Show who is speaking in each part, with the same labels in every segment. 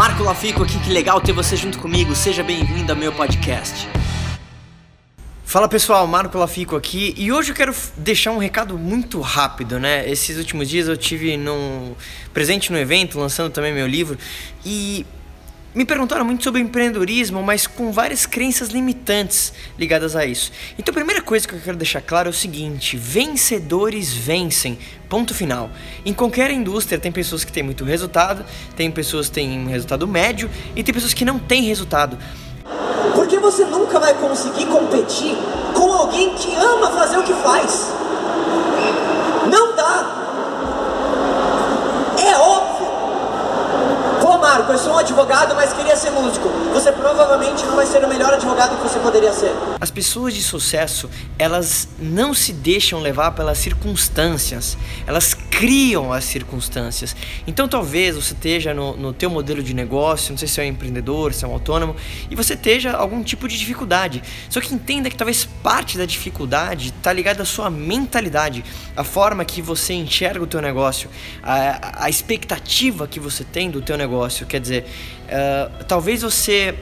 Speaker 1: Marco Lafico aqui, que legal ter você junto comigo. Seja bem-vindo ao meu podcast. Fala pessoal, Marco Lafico aqui e hoje eu quero deixar um recado muito rápido, né? Esses últimos dias eu tive num presente no evento, lançando também meu livro e me perguntaram muito sobre empreendedorismo, mas com várias crenças limitantes ligadas a isso. Então a primeira coisa que eu quero deixar claro é o seguinte: vencedores vencem. Ponto final. Em qualquer indústria tem pessoas que têm muito resultado, tem pessoas que têm um resultado médio e tem pessoas que não têm resultado.
Speaker 2: Porque você nunca vai conseguir competir com alguém que ama fazer o que faz. Não dá. É óbvio. Pô, Marco, eu sou um advogado, mas queria ser músico. Você provavelmente não vai ser o melhor advogado que você poderia ser.
Speaker 1: As pessoas de sucesso, elas não se deixam levar pelas circunstâncias. Elas criam as circunstâncias. Então talvez você esteja no, no teu modelo de negócio, não sei se é um empreendedor, se é um autônomo, e você esteja algum tipo de dificuldade. Só que entenda que talvez parte da dificuldade está ligada à sua mentalidade, a forma que você enxerga o teu negócio, a, a expectativa que você tem do teu negócio. Quer dizer, uh, talvez você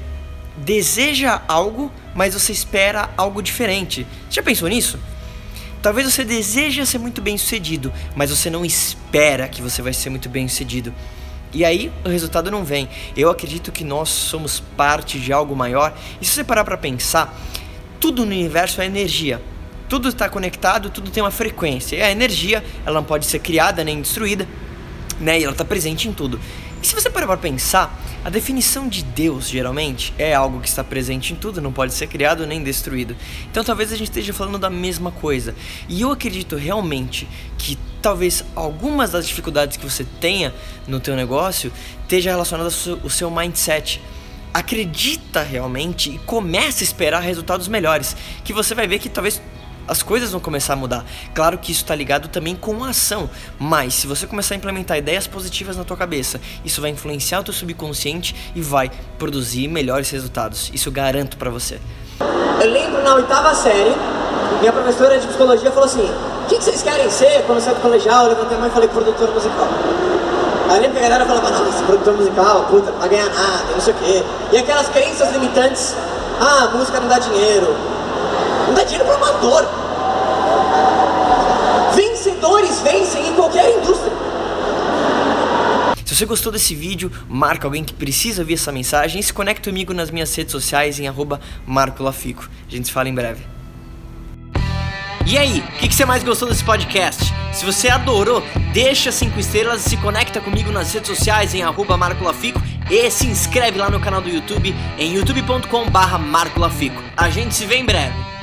Speaker 1: deseja algo, mas você espera algo diferente. Você já pensou nisso? Talvez você deseje ser muito bem sucedido, mas você não espera que você vai ser muito bem sucedido. E aí o resultado não vem. Eu acredito que nós somos parte de algo maior. E se você parar para pensar, tudo no universo é energia. Tudo está conectado, tudo tem uma frequência. E a energia, ela não pode ser criada nem destruída, né? E ela está presente em tudo. E se você parar para pensar, a definição de Deus, geralmente, é algo que está presente em tudo, não pode ser criado nem destruído. Então talvez a gente esteja falando da mesma coisa. E eu acredito realmente que talvez algumas das dificuldades que você tenha no teu negócio esteja relacionada ao seu, mindset acredita realmente e começa a esperar resultados melhores, que você vai ver que talvez as coisas vão começar a mudar. Claro que isso está ligado também com a ação, mas se você começar a implementar ideias positivas na tua cabeça, isso vai influenciar o teu subconsciente e vai produzir melhores resultados. Isso eu garanto para você.
Speaker 2: Eu lembro na oitava série, minha professora de psicologia falou assim: O que, vocês querem ser quando sair do colegial? Eu levantei a mão e falei: produtor musical. Aí lembro que a galera falava: Nossa, produtor musical, puta, não vai ganhar nada, não sei o quê. E aquelas crenças limitantes: Ah, música não dá dinheiro, não dá dinheiro para amador. Vencedores vencem em qualquer indústria.
Speaker 1: Se você gostou desse vídeo, marca alguém que precisa ouvir essa mensagem e se conecta comigo nas minhas redes sociais em marcolafico. A gente se fala em breve. E aí, o que, que, você mais gostou desse podcast? Se você adorou, deixa 5 estrelas e se conecta comigo nas redes sociais em marcolafico e se inscreve lá no canal do YouTube em youtube.com barra marcolafico. A gente se vê em breve.